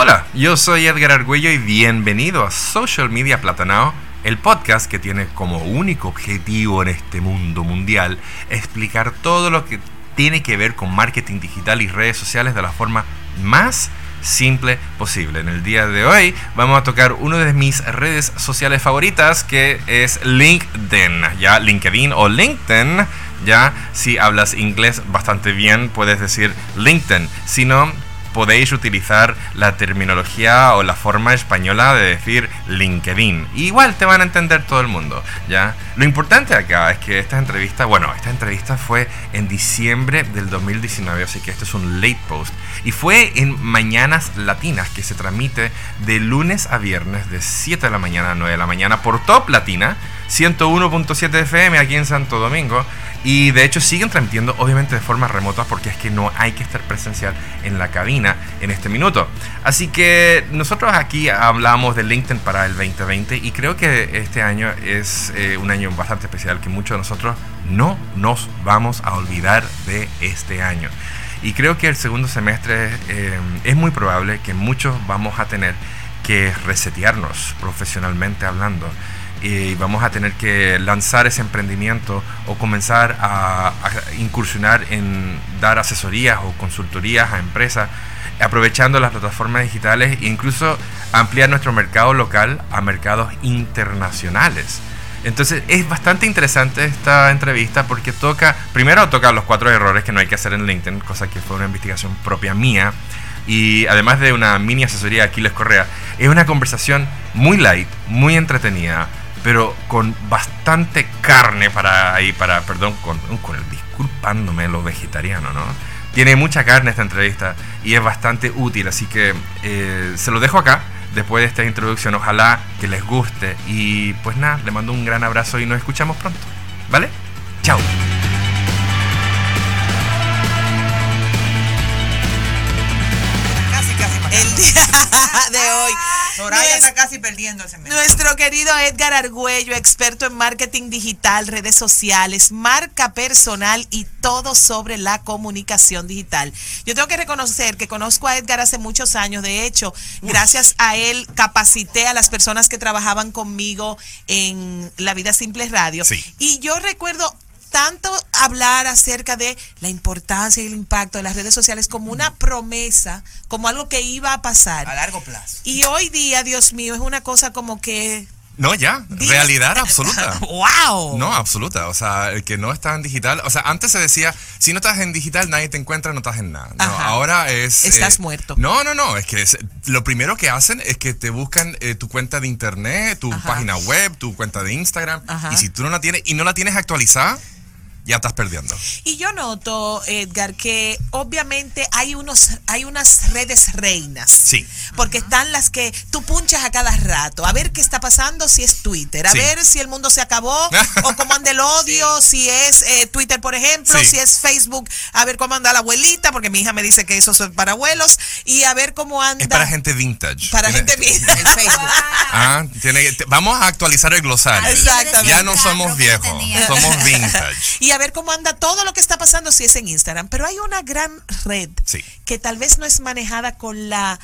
Hola, yo soy Edgar Argüello y bienvenido a Social Media Platanao, el podcast que tiene como único objetivo en este mundo mundial explicar todo lo que tiene que ver con marketing digital y redes sociales de la forma más simple posible. En el día de hoy vamos a tocar una de mis redes sociales favoritas que es LinkedIn, ya LinkedIn o LinkedIn, ya si hablas inglés bastante bien puedes decir LinkedIn, si no podéis utilizar la terminología o la forma española de decir LinkedIn. Igual te van a entender todo el mundo, ¿ya? Lo importante acá es que esta entrevista, bueno, esta entrevista fue en diciembre del 2019, así que esto es un late post. Y fue en Mañanas Latinas, que se transmite de lunes a viernes de 7 de la mañana a 9 de la mañana por Top Latina, 101.7 FM aquí en Santo Domingo. Y de hecho siguen transmitiendo obviamente de forma remota porque es que no hay que estar presencial en la cabina en este minuto. Así que nosotros aquí hablamos de LinkedIn para el 2020 y creo que este año es eh, un año bastante especial que muchos de nosotros no nos vamos a olvidar de este año. Y creo que el segundo semestre eh, es muy probable que muchos vamos a tener que resetearnos profesionalmente hablando y vamos a tener que lanzar ese emprendimiento o comenzar a, incursionar en dar asesorías o consultorías a empresas aprovechando las plataformas digitales e incluso ampliar nuestro mercado local a mercados internacionales. Entonces es bastante interesante esta entrevista porque toca, primero toca los cuatro errores que no hay que hacer en LinkedIn, cosa que fue una investigación propia mía. Y además de una mini asesoría de Aquiles Correa, es una conversación muy light, muy entretenida, pero con bastante carne para ahí, para, perdón, con, con el disculpándome lo vegetariano, ¿no? Tiene mucha carne esta entrevista y es bastante útil, así que eh, se lo dejo acá después de esta introducción. Ojalá que les guste y pues nada, le mando un gran abrazo y nos escuchamos pronto, ¿vale? El día de hoy. Soraya Nues- está casi perdiéndose. mira. Nuestro querido Edgar Argüello, experto en marketing digital, redes sociales, marca personal y todo sobre la comunicación digital. Yo tengo que reconocer que conozco a Edgar hace muchos años. De hecho, gracias a él capacité a las personas que trabajaban conmigo en La Vida Simple Radio. Sí. Y yo recuerdo tanto hablar acerca de la importancia y el impacto de las redes sociales como una promesa, como algo que iba a pasar. A largo plazo. Y hoy día, Dios mío, es una cosa como que... No, ya, realidad absoluta. ¡Wow! No, absoluta. O sea, el que no está en digital. O sea, antes se decía, si no estás en digital, nadie te encuentra, no estás en nada. No, ahora es. eh, Estás muerto. No, no, no. Es que es- lo primero que hacen es que te buscan eh, tu cuenta de internet, tu Ajá. página web, tu cuenta de Instagram. Ajá. Y si tú no la tienes y no la tienes actualizada, ya estás perdiendo. Y yo noto, Edgar, que obviamente hay unos, hay unas redes reinas. Sí. Porque están las que tú punchas a cada rato, a ver qué está pasando si es Twitter, a Sí. ver si el mundo se acabó o cómo anda el odio, si es eh, Twitter, por ejemplo, Sí. si es Facebook, a ver cómo anda la abuelita, porque mi hija me dice que eso es para abuelos, y a ver cómo anda. Es para gente vintage. Para Tiene- gente bien. El Facebook. Ah, tiene vamos a actualizar el glosario. Exactamente. Ya no somos viejos, somos vintage. y a ver cómo anda todo lo que está pasando si es en Instagram. Pero hay una gran red Sí. que tal vez no es manejada con la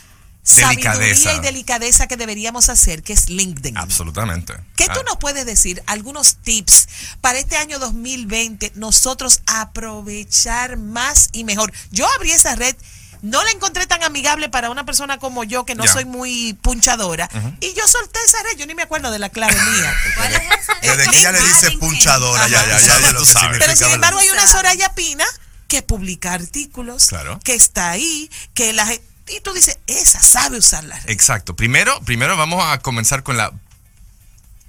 Delicadeza. sabiduría y delicadeza que deberíamos hacer, que es LinkedIn. Absolutamente. ¿Qué tú Ah. nos puedes decir? Algunos tips para este año 2020, nosotros aprovechar más y mejor. Yo abrí esa red, no la encontré tan amigable para una persona como yo, que no Ya. soy muy punchadora, y yo solté esa red, yo ni me acuerdo de la clave mía. ¿Cuál es esa? Desde que ella le dice punchadora, ya, ya, ya, ya lo significa. Pero sin embargo hay una. Soraya Pina que publica artículos, Claro. que está ahí, que la gente... Y tú dices, esa sabe usarla. Exacto. Primero, primero vamos a comenzar con la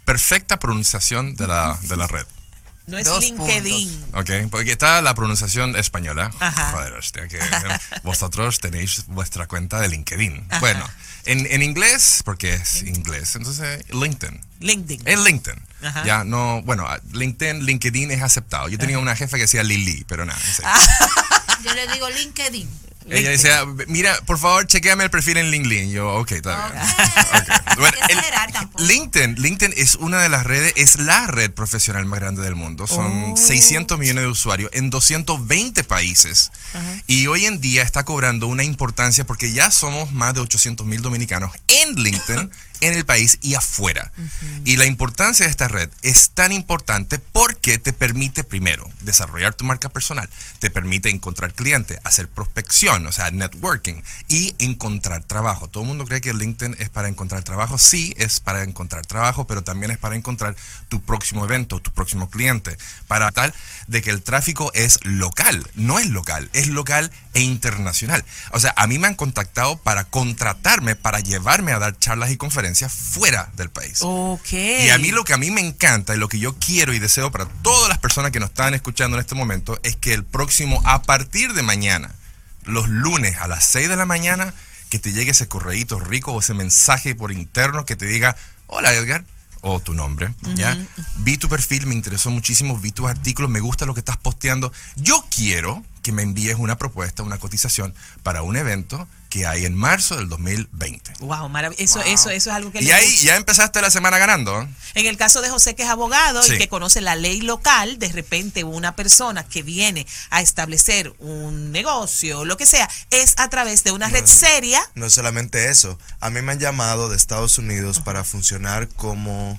perfecta pronunciación de la, de la red. No es Dos LinkedIn. ¿Ok? Porque está la pronunciación española. Ajá. Joder, hostia, que vosotros tenéis vuestra cuenta de LinkedIn. Ajá. Bueno, en, en inglés, porque es inglés, entonces LinkedIn. LinkedIn. Es LinkedIn. Ajá. Ya, no, bueno, LinkedIn, LinkedIn es aceptado. Yo tenía una jefa que decía Lili, pero nada. en serio. Ah. Yo le digo LinkedIn. Ella decía, mira, por favor, chequeame el perfil en LinkedIn. Yo, ok, está bien. Ok. Bueno, hay que el- exagerar tampoco. LinkedIn, LinkedIn es una de las redes, es la red profesional más grande del mundo. Son Oh. 600 millones de usuarios en 220 países. Y hoy en día está cobrando una importancia porque ya somos más de 800 mil dominicanos en LinkedIn, en el país y afuera. Y la importancia de esta red es tan importante porque te permite, primero, desarrollar tu marca personal, te permite encontrar clientes, hacer prospección, o sea, networking y encontrar trabajo. Todo el mundo cree que LinkedIn es para encontrar trabajo. Sí, es para encontrar trabajo, pero también es para encontrar tu próximo evento, tu próximo cliente, para tal de que el tráfico es local, no es local, es local e internacional. O sea, a mí me han contactado para contratarme, para llevarme a dar charlas y conferencias fuera del país. Ok. Y a mí lo que a mí me encanta y lo que yo quiero y deseo para todas las personas que nos están escuchando en este momento es que el próximo, a partir de mañana, los lunes a las 6 de la mañana, que te llegue ese correíto rico o ese mensaje por interno que te diga, hola Edgar, o tu nombre, ¿ya? Vi tu perfil, me interesó muchísimo, vi tus artículos, me gusta lo que estás posteando. Yo quiero que me envíes una propuesta, una cotización para un evento que hay en marzo del 2020. Wow, maravilloso. Eso, eso, eso es algo que Y ahí gusta. ya empezaste la semana ganando. ¿eh? En el caso de José, que es abogado Sí. y que conoce la ley local, de repente una persona que viene a establecer un negocio, lo que sea, es a través de una red seria. No solamente eso, a mí me han llamado de Estados Unidos para funcionar como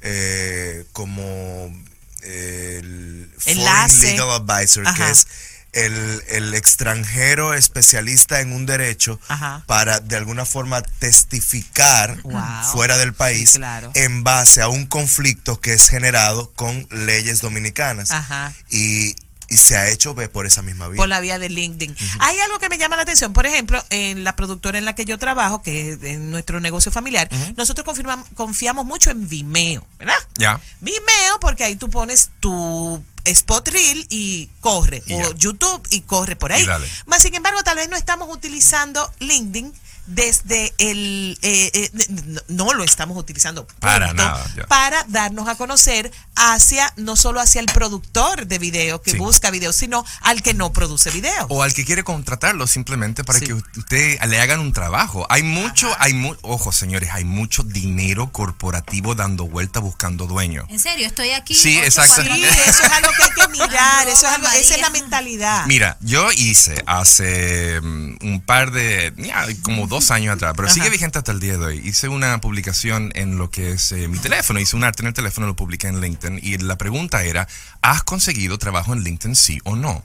eh, como eh, el Foreign Enlace. Legal Advisor, Ajá. que es el, el extranjero especialista en un derecho Ajá. para de alguna forma testificar Wow. fuera del país Sí, claro. en base a un conflicto que es generado con leyes dominicanas. Ajá. Y, y se ha hecho ve, por esa misma vía. por la vía de LinkedIn. Hay algo que me llama la atención, por ejemplo, en la productora en la que yo trabajo, que es en nuestro negocio familiar, nosotros confiamos mucho en Vimeo, ¿verdad? Ya. Vimeo, porque ahí tú pones tu spot reel y corre, Y o ya. YouTube y corre por ahí. Más sin embargo, tal vez no estamos utilizando LinkedIn desde el eh, eh, no, no lo estamos utilizando Para nada, para darnos a conocer hacia no solo hacia el productor de video que Sí. busca video sino al que no produce video O al que quiere contratarlo simplemente para Sí. que usted le hagan un trabajo. Hay mucho, hay mu ojo señores, hay mucho dinero corporativo dando vuelta buscando dueño. En serio, estoy aquí. Sí, exacto. Sí, eso es algo que hay que mirar, eso es algo, esa es la mentalidad. Mira, yo hice hace mm, un par de, ya, como dos años atrás, pero sigue Ajá. vigente hasta el día de hoy. Hice una publicación en lo que es eh, mi teléfono, hice un arte en el teléfono, lo publiqué en LinkedIn y la pregunta era, ¿has conseguido trabajo en LinkedIn sí o no?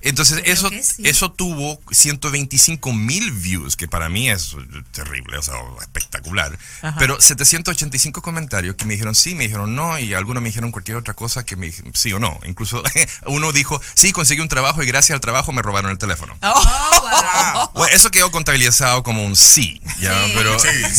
Entonces, eso, sí. eso tuvo 125 mil views, que para mí es terrible, o sea, espectacular. Pero 785 comentarios que me dijeron sí, me dijeron no, y algunos me dijeron cualquier otra cosa que me dijeron sí o no. Incluso uno dijo, sí, conseguí un trabajo y gracias al trabajo me robaron el teléfono. Oh, wow. Bueno, eso quedó contabilizado como un sí, ya, Sí. pero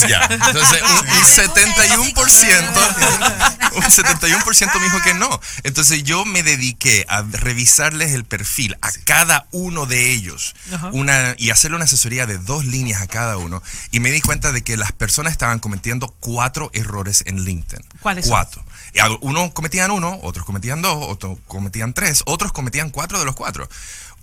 ya. Entonces, un, un 71%, un 71% me dijo que no. Entonces, yo me dediqué a revisarles el perfil a cada uno de ellos una, y hacerle una asesoría de dos líneas a cada uno. Y me di cuenta de que las personas estaban cometiendo cuatro errores en LinkedIn. ¿Cuáles son? Cuatro. A- Unos cometían uno, otros cometían dos, otros cometían tres, otros cometían cuatro de los cuatro.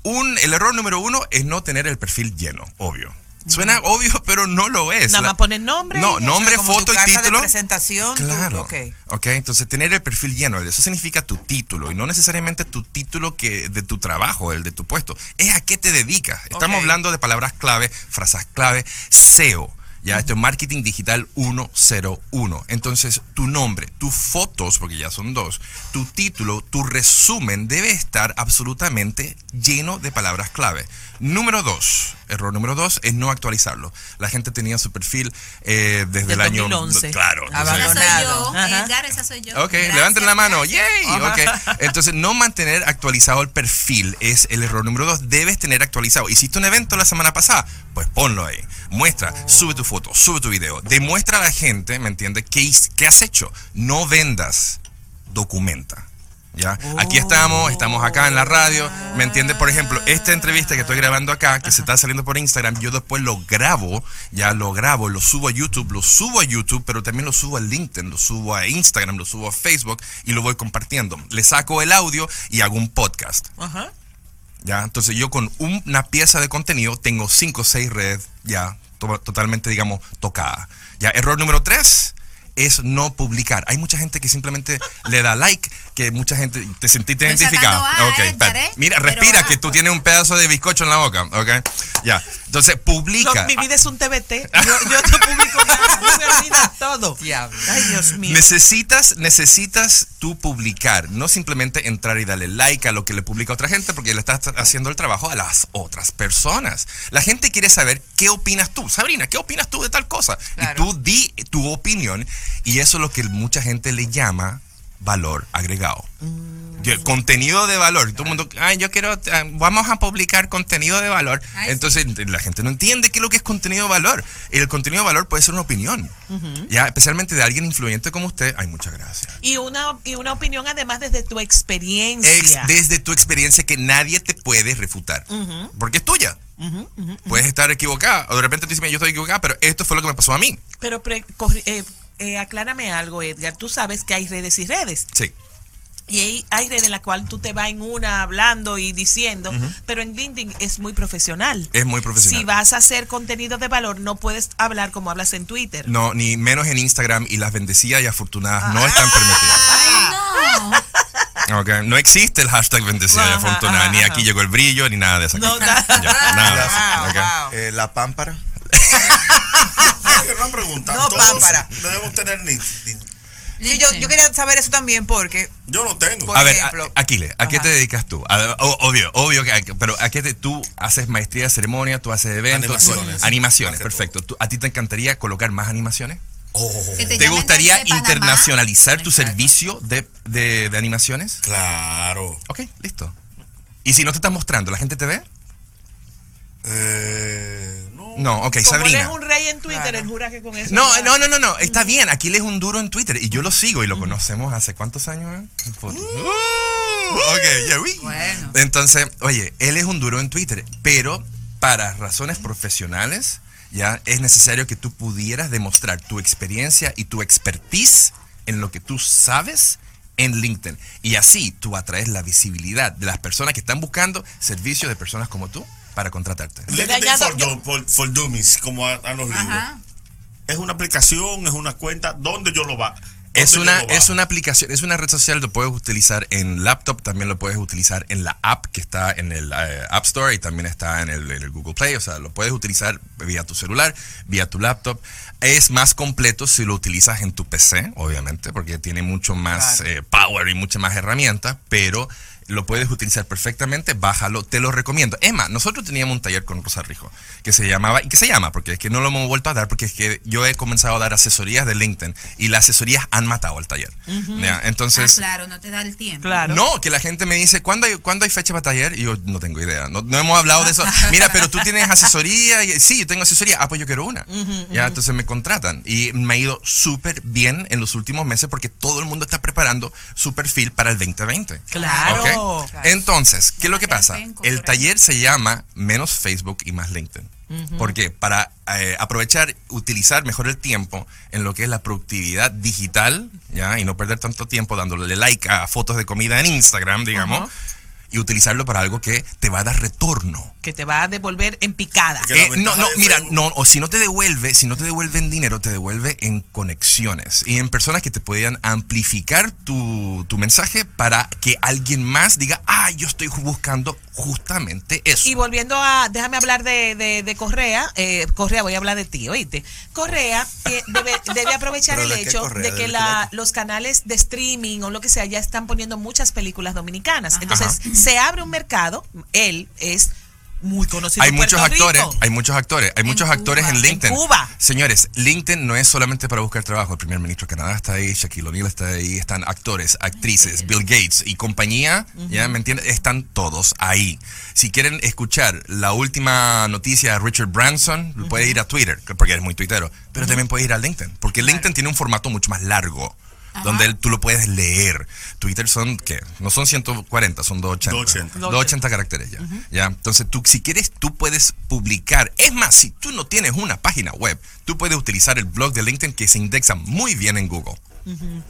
Un, el error número uno es no tener el perfil lleno, obvio. Suena obvio, pero no lo es. Nada más poner nombre. No, nombre, Como tu foto y carta de título. presentación. Claro. ok. ok, entonces tener el perfil lleno, eso significa tu título y no necesariamente tu título que de tu trabajo, el de tu puesto. Es a qué te dedicas. Estamos hablando de palabras clave, frases clave, SEO. Ya, esto es marketing digital 101. Entonces, tu nombre, tus fotos, porque ya son dos, tu título, tu resumen debe estar absolutamente lleno de palabras clave. Número dos, error número dos es no actualizarlo. La gente tenía su perfil eh, desde el año. 2011. Claro. Esa entonces- soy Abandonado. yo. Edgar, esa soy yo. Ok, Gracias, levanten la mano. gracias. ¡Yay! Ok. Entonces, no mantener actualizado el perfil es el error número dos. Debes tener actualizado. Hiciste un evento la semana pasada, pues ponlo ahí. Muestra, sube tu foto, sube tu video. Demuestra a la gente, ¿me entiendes? ¿Qué, his- qué has hecho? No vendas, documenta. ¿Ya? Aquí estamos, estamos acá en la radio, ¿me entiendes? Por ejemplo, esta entrevista que estoy grabando acá, que se está saliendo por Instagram, yo después lo grabo, ya lo grabo, lo subo a YouTube, lo subo a YouTube, pero también lo subo a LinkedIn, lo subo a Instagram, lo subo a Facebook y lo voy compartiendo. Le saco el audio y hago un podcast. Ajá. ¿ya? Entonces yo con un- una pieza de contenido tengo cinco o seis redes ya to- totalmente, digamos, tocadas. ¿Ya? Error número tres es no publicar. Hay mucha gente que simplemente le da like, que mucha gente te sentiste identificado. sacando A, Ok, eh, Mira, respira que tú tienes un pedazo de bizcocho en la boca, ¿ok? Ya. Entonces, No, publica. mi vida es un TBT. Yo, yo no publico nada. No todo. Diablo. Ay, Dios mío. Necesitas, necesitas tú publicar, no simplemente entrar y darle like a lo que le publica otra gente, porque le estás haciendo el trabajo a las otras personas. La gente quiere saber qué opinas tú. Sabrina, ¿qué opinas tú de tal cosa? Claro. Y tú di tu opinión, y eso es lo que mucha gente le llama valor agregado. Yo- Contenido de valor. Todo el mundo, ay, yo quiero, ah, vamos a publicar contenido de valor. Ay, Entonces, la gente no entiende qué es lo que es contenido de valor. El contenido de valor puede ser una opinión. Ya, especialmente de alguien influyente como usted. Ay, muchas gracias. Y una, y una opinión además desde tu experiencia. Ex- desde tu experiencia que nadie te puede refutar. Porque es tuya. Puedes estar equivocada. O de repente tú dices, "Mira, yo estoy equivocada, pero esto fue lo que me pasó a mí. Pero pre- eh, eh, aclárame algo, Edgar. Tú sabes que hay redes y redes. Sí. Y hay, hay redes en la cual tú te vas en una hablando y diciendo, pero en LinkedIn es muy profesional. Es muy profesional. Si vas a hacer contenido de valor, no puedes hablar como hablas en Twitter. No, ni menos en Instagram y las bendecidas y afortunadas Ah. no están permitidas. Ay, no. Ok, No existe el hashtag bendecida y afortunada, ni aquí llegó el brillo, ni nada de eso. No, nada. Ya, nada de eso, Wow, ok. wow. Eh, la pámpara. Una pregunta. No, Todos pámpara. Debemos tener ni, ni- Sí, yo, yo quería saber eso también porque Yo no tengo. Por A ver, ejemplo. a- Aquile, ¿a qué Ajá. te dedicas tú? A- o- obvio, obvio, que, pero ¿a qué te, tú haces maestría de ceremonia, tú haces eventos? tú- Animaciones. animaciones, perfecto. ¿Tú- ¿A ti te encantaría colocar más animaciones? Que ¿Te gustaría internacionalizar tu Exacto. servicio de, de- de animaciones? Claro. Ok, listo. ¿Y si no te estás mostrando, la gente te ve? Eh, no. Ok, Como él Sabrina. es un rey en Twitter, Claro. él jura que con eso. No, va- no, no, no, no, está bien. Aquí él es un duro en Twitter y yo lo sigo y lo conocemos hace cuántos años. eh? Uh, ok, yeah, we- Bueno. Entonces, oye, él es un duro en Twitter, pero para razones profesionales, ya es necesario que tú pudieras demostrar tu experiencia y tu expertise en lo que tú sabes en LinkedIn. Y así tú atraes la visibilidad de las personas que están buscando servicios de personas como tú para contratarte. For, do- for- for Dummies, como a, a los libros. Ajá. Es una aplicación, es una cuenta. ¿Dónde yo lo va? Es ¿Dónde una, es una aplicación, es una red social, lo puedes utilizar en laptop, también lo puedes utilizar en la app que está en el eh, App Store y también está en el, en el Google Play, o sea, lo puedes utilizar vía tu celular, vía tu laptop. Es más completo si lo utilizas en tu PC, obviamente, porque tiene mucho más Claro. eh, power y muchas más herramientas, pero lo puedes utilizar perfectamente, bájalo, te lo recomiendo. Más, nosotros teníamos un taller con Rosa Rijo que se llamaba, y que se llama, porque es que no lo hemos vuelto a dar, porque es que yo he comenzado a dar asesorías de LinkedIn y las asesorías han matado al taller. ¿ya? Ah, Entonces, claro, no te da el tiempo. Claro. no, que la gente me dice, ¿cuándo hay, ¿cuándo hay fecha para taller? Y yo no tengo idea. No, no hemos hablado de eso. Mira, pero tú tienes asesoría. Y, sí, yo tengo asesoría. Ah, pues yo quiero una. ya, entonces me contratan. Y me ha ido súper bien en los últimos meses porque todo el mundo está preparando su perfil para el 2020. Claro. ¿Ok? Entonces, ¿qué es lo que pasa? El taller se llama Menos Facebook y más LinkedIn. Porque para eh, aprovechar, utilizar mejor el tiempo en lo que es la productividad digital, ¿ya? Y no perder tanto tiempo dándole like a fotos de comida en Instagram, digamos. Y utilizarlo para algo que te va a dar retorno. Que te va a devolver en picada. Eh, no, no, mira, no, o si no te devuelve, si no te devuelve en dinero, te devuelve en conexiones y en personas que te podían amplificar tu, tu mensaje para que alguien más diga, ah, yo estoy buscando justamente eso. Y volviendo a, déjame hablar de, de, de Correa, eh, Correa, voy a hablar de ti, oíste. Correa debe, debe aprovechar ¿Pero el hecho Correa? de ¿Del que la, los canales de streaming o lo que sea ya están poniendo muchas películas dominicanas. Entonces, Ajá. Se abre un mercado, él es muy conocido hay en muchos Puerto actores, Rico. hay muchos actores, hay muchos actores Cuba. en En LinkedIn. Cuba. Señores, LinkedIn no es solamente para buscar trabajo. El primer ministro de Canadá está ahí, Shaquille O'Neal está ahí, están actores, actrices, Bill Gates y compañía, ¿ya me entiendes? Están todos ahí. Si quieren escuchar la última noticia de Richard Branson, puede ir a Twitter, porque es muy tuitero, pero también puede ir a LinkedIn, porque LinkedIn tiene un formato mucho más largo. Donde él- tú lo puedes leer. Twitter son, ¿qué? No son 140, son 280. 280. 280 caracteres ya. ya. Entonces, tú, si quieres, tú puedes publicar. Es más, si tú no tienes una página web, tú puedes utilizar el blog de LinkedIn que se indexa muy bien en Google.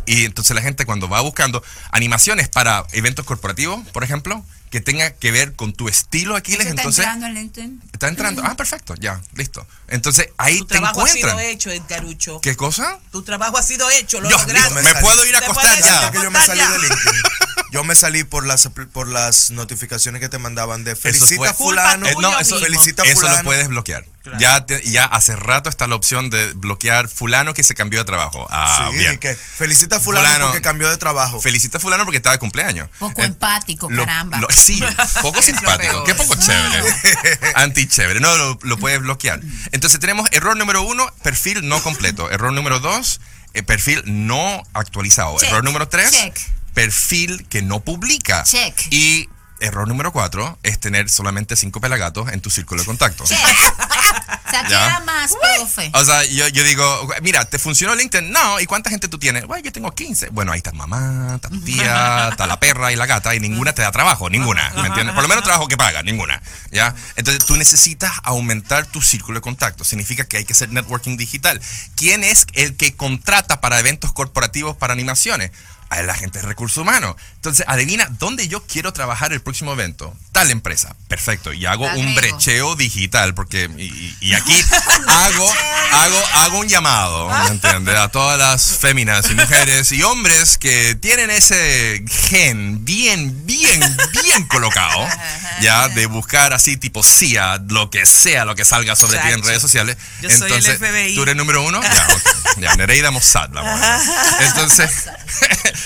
Y entonces la gente cuando va buscando animaciones para eventos corporativos, por ejemplo, que tenga que ver con tu estilo, Aquiles, está entonces... entrando en LinkedIn. Está entrando. Ah, perfecto, ya, listo. Entonces ahí Tu te trabajo ha sido encuentran. hecho, Edgarucho. ¿Qué cosa? Tu trabajo ha sido hecho, lo Yo, lograste. me puedo ir a acostar ya. que yo me salí de. LinkedIn. Yo me salí por las por las notificaciones que te mandaban de felicita fulano. Eh, no, eso, felicita a eso lo fulano. puedes bloquear. Ya, te- ya hace rato está la opción de bloquear fulano que se cambió de trabajo. Ah, sí, bien. que felicita a fulano, Fulano. porque cambió de trabajo. Felicita a fulano porque estaba de cumpleaños. Poco Eh, empático, lo- caramba. lo- sí, poco simpático. Qué poco chévere. Anti chévere. No, lo, lo puedes bloquear. Entonces tenemos error número uno, perfil no completo. Error número dos, eh, perfil no actualizado. Check. Error número tres, Check. perfil que no publica. Check. Y error número cuatro es tener solamente cinco pelagatos en tu círculo de contactos. Che. O sea, Ya. queda más, profe. O sea, yo, yo digo, mira, ¿te funcionó LinkedIn? No, ¿y cuánta gente tú tienes? Bueno, yo tengo 15. Bueno, ahí está tu mamá, está tu tía, está la perra y la gata, y ninguna te da trabajo, ninguna, ¿me entiendes? Por lo menos trabajo que paga, ninguna, ¿ya? Entonces tú necesitas aumentar tu círculo de contactos, significa que hay que hacer networking digital. ¿Quién es el que contrata para eventos corporativos para animaciones? A la gente de recursos humanos. Entonces, adivina dónde yo quiero trabajar el próximo evento. Tal empresa. Perfecto. Y hago un brecheo digital, porque, y, aquí hago, hago, hago un llamado, ¿me entiendes? A todas las féminas y mujeres y hombres que tienen ese gen bien, bien, bien colocado, ya, de buscar así tipo CIA, lo que sea, lo que salga sobre ti en redes sociales. Yo soy el FBI. ¿tú eres número uno? Ya, ok. Ya, Nereida Mossad, la mujer. Entonces,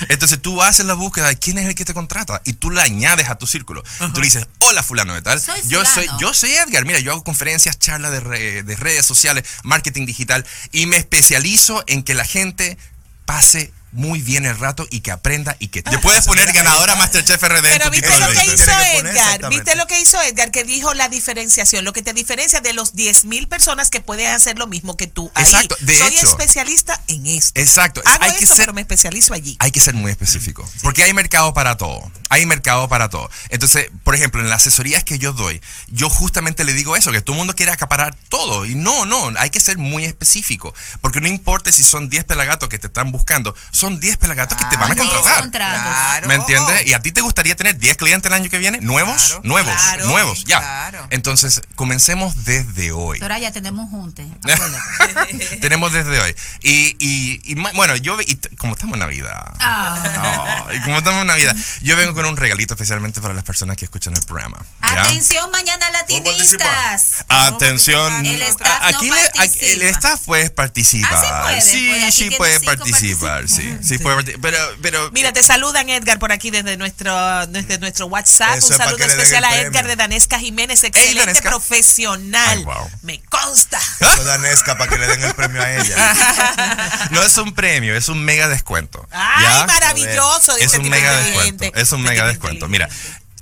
entonces tú haces la búsqueda de quién es el que te contrata y tú la añades a tu círculo. Tú le dices, hola fulano de tal. Soy yo soy, yo soy Edgar. Mira, yo hago conferencias, charlas de, re- de redes sociales, marketing digital y me especializo en que la gente pase muy bien el rato y que aprenda y que te puedes poner ganadora Masterchef RD. Pero viste lo que hizo Edgar, viste lo que hizo Edgar, que dijo la diferenciación, lo que te diferencia de los 10 mil personas que pueden hacer lo mismo que tú. Ahí, Exacto, de soy hecho. especialista en esto. Exacto, Hago hay que ser- pero me especializo allí. Hay que ser muy específico, porque hay mercado para todo. Hay mercado para todo. Entonces, por ejemplo, en las asesorías que yo doy, yo justamente le digo eso, que todo el mundo quiere acaparar todo. Y no, no, hay que ser muy específico. Porque no importa si son 10 pelagatos que te están buscando, son 10 pelagatos que te van a Diez contratar. contratos. Claro. ¿Me entiendes? ¿Y a ti te gustaría tener 10 clientes el año que viene? ¿Nuevos? Claro, nuevos, claro, nuevos, ya. claro. Entonces, comencemos desde hoy. Ahora ya tenemos junte. acuérdate. Tenemos desde hoy. Y, y, y bueno, yo, y como estamos en Navidad. Ah. Oh, y como estamos en Navidad, yo vengo con un regalito especialmente para las personas que escuchan el programa. ¿ya? Atención, mañana latinistas. Atención. El staff no aquí le- aquí- el staff puede participar. Ah, sí puede, sí, pues sí tiene puede participar. Sí, sí puede. Pero, pero Mira, te saludan Edgar por aquí desde nuestro, desde nuestro WhatsApp. Eso Un saludo especial a. Edgar de Danesca Jiménez, excelente Danesca. profesional. Ay, wow. Me consta. Eso Danesca para que le den el premio a ella. no es un premio, es un mega descuento. Ay, ¿ya? maravilloso. Es un mega descuento. Es un mega descuento. Mira,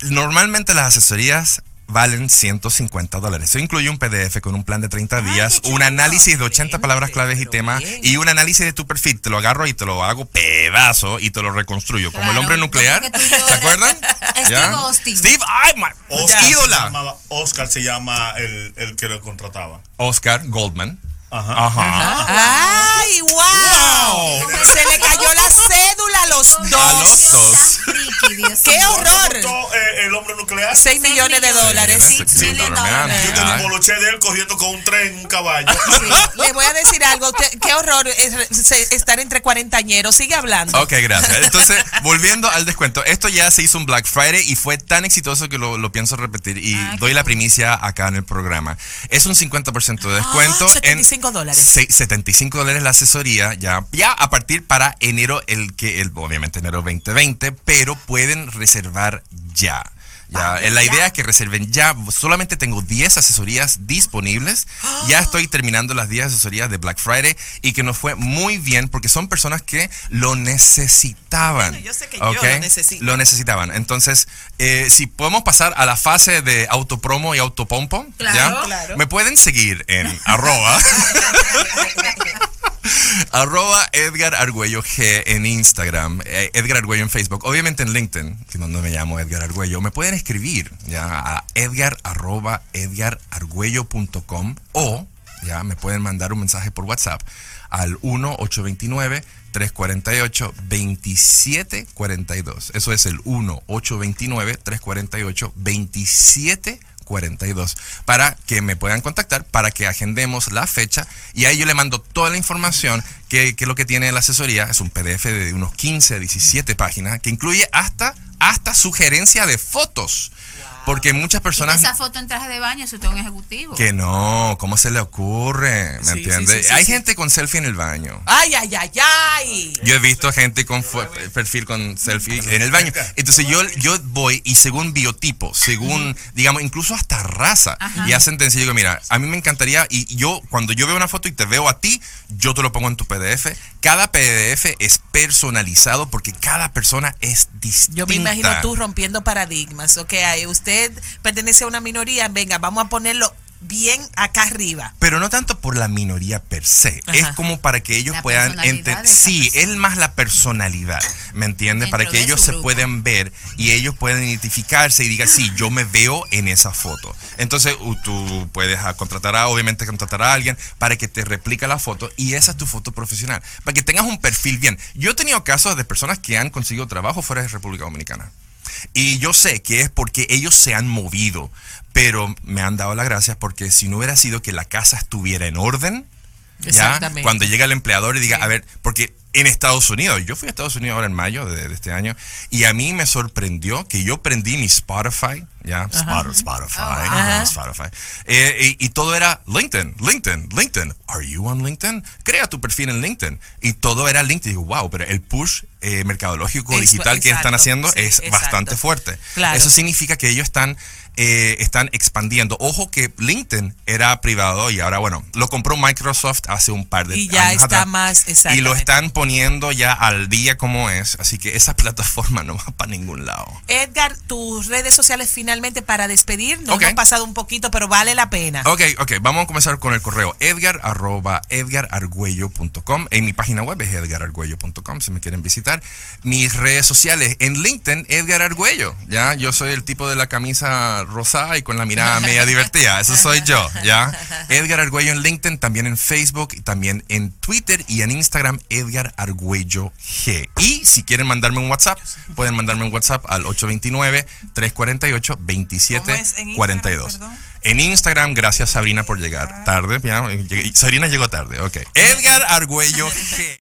normalmente las asesorías valen 150 dólares. Eso incluye un PDF con un plan de 30 días, qué un análisis de 80 palabras claves y temas bien. y un análisis de tu perfil. Te lo agarro y te lo hago pedazo y te lo reconstruyo. Como el hombre nuclear. ¿Se acuerdan? Steve ¿Ya? Austin. Steve, ay, Oscar se, ídola. Oscar se llama el, el que lo contrataba. Oscar Goldman. Ajá. Ajá. ¡Ay, wow! Se le cayó la cédula a los A dos. los dos. ¡Qué horror! ¿Costó, eh, el hombre nuclear? 6 millones de dólares. Sí, sí, dólares. Yo tengo un boloche de él corriendo con un tren, un caballo. Le voy a decir algo. Qué horror es- estar entre cuarentañeros. Sigue hablando. Ok, gracias. Entonces, volviendo al descuento, esto ya se hizo un Black Friday y fue tan exitoso que lo, lo pienso repetir y Ah, doy la primicia acá en el programa. Es un 50% de descuento. Ah, 75 dólares. Se- 75 dólares la asesoría, ya, ya a partir para enero, el que, el, obviamente enero 2020, pero pueden reservar ya. Ya, eh, la idea es que reserven ya. Solamente tengo 10 asesorías disponibles. Ya estoy terminando las 10 asesorías de Black Friday y que nos fue muy bien porque son personas que lo necesitaban. Bueno, yo sé que yo lo necesito. Lo necesitaban. Entonces, eh, si podemos pasar a la fase de autopromo y autopompo, Claro. ¿ya? Claro. Me pueden seguir en arroba. Arroba Edgar Argüello G en Instagram, eh, Edgar Argüello en Facebook, obviamente en LinkedIn, que donde me llamo Edgar Argüello, me pueden escribir ya a edgar arroba edgarargüello.com o ya me pueden mandar un mensaje por WhatsApp al 1-829-348-2742. Eso es el 1-829-348-2742 para que me puedan contactar, para que agendemos la fecha y ahí yo le mando toda la información que, que lo que tiene la asesoría. Es un PDF de unos 15, 17 páginas que incluye hasta, hasta sugerencia de fotos. Porque muchas personas... Esa foto en traje de baño, usted es un ejecutivo. Que no, ¿cómo se le ocurre? ¿Me Sí, entiende? sí, sí, sí, Hay sí. gente con selfie en el baño. Ay, ay, ay, ay. Yo he visto gente con perfil con selfie en el baño. Entonces yo, yo voy y según biotipo, según, digamos, incluso hasta raza, y hacen tendencia, digo, mira, a mí me encantaría, y yo, cuando yo veo una foto y te veo a ti, yo te lo pongo en tu PDF. Cada PDF es personalizado porque cada persona es distinta. Yo me imagino tú rompiendo paradigmas. Ok, ahí usted pertenece a una minoría, venga, vamos a ponerlo bien acá arriba. Pero no tanto por la minoría per se, Ajá. es como para que ellos La puedan entender. Sí, persona. es más la personalidad, ¿me entiendes? Para que ellos se grupo. puedan ver y ellos puedan identificarse y digan, sí, yo me veo en esa foto. Entonces tú puedes ah, contratar a, obviamente contratar a alguien para que te replica la foto y esa es tu foto profesional, para que tengas un perfil bien. Yo he tenido casos de personas que han conseguido trabajo fuera de República Dominicana. Y yo sé que es porque ellos se han movido, pero me han dado las gracias porque si no hubiera sido que la casa estuviera en orden, ya cuando llega el empleador y diga, a ver, porque en Estados Unidos, yo fui a Estados Unidos ahora en mayo de, de este año y a mí me sorprendió que yo prendí mi Spotify, ya, Spot- Spotify, Ajá. Spotify, eh, y, y todo era LinkedIn, LinkedIn, LinkedIn. Are you on LinkedIn? Crea tu perfil en LinkedIn. Y todo era LinkedIn. Y digo, wow, pero el push eh, mercadológico Es- digital que están exacto, haciendo sí, es exacto. bastante fuerte. Claro. Eso significa que ellos están, eh, están expandiendo. Ojo que LinkedIn era privado y ahora, bueno, lo compró Microsoft hace un par de Y ya años está atrás. más, Y lo están poniendo ya al día como es. Así que esa plataforma no va para ningún lado. Edgar, tus redes sociales finalmente para despedir. Nos Ok. hemos pasado un poquito, pero vale la pena. Ok, ok, vamos a comenzar con el correo edgar arroba edgarargüello.com. En mi página web es edgarargüello.com si me quieren visitar. Mis redes sociales en LinkedIn, Edgar Argüello. Ya, yo soy el tipo de la camisa rosada y con la mirada media divertida. Eso soy yo, ya. Edgar Argüello en LinkedIn, también en Facebook, también en Twitter y en Instagram, Edgar Argüello G. Y si quieren mandarme un WhatsApp, pueden mandarme un WhatsApp al 829-348-2742. ¿Cómo es en Instagram, perdón? En Instagram, gracias Sabrina por llegar tarde. Sabrina llegó tarde, ok. Edgar Argüello G.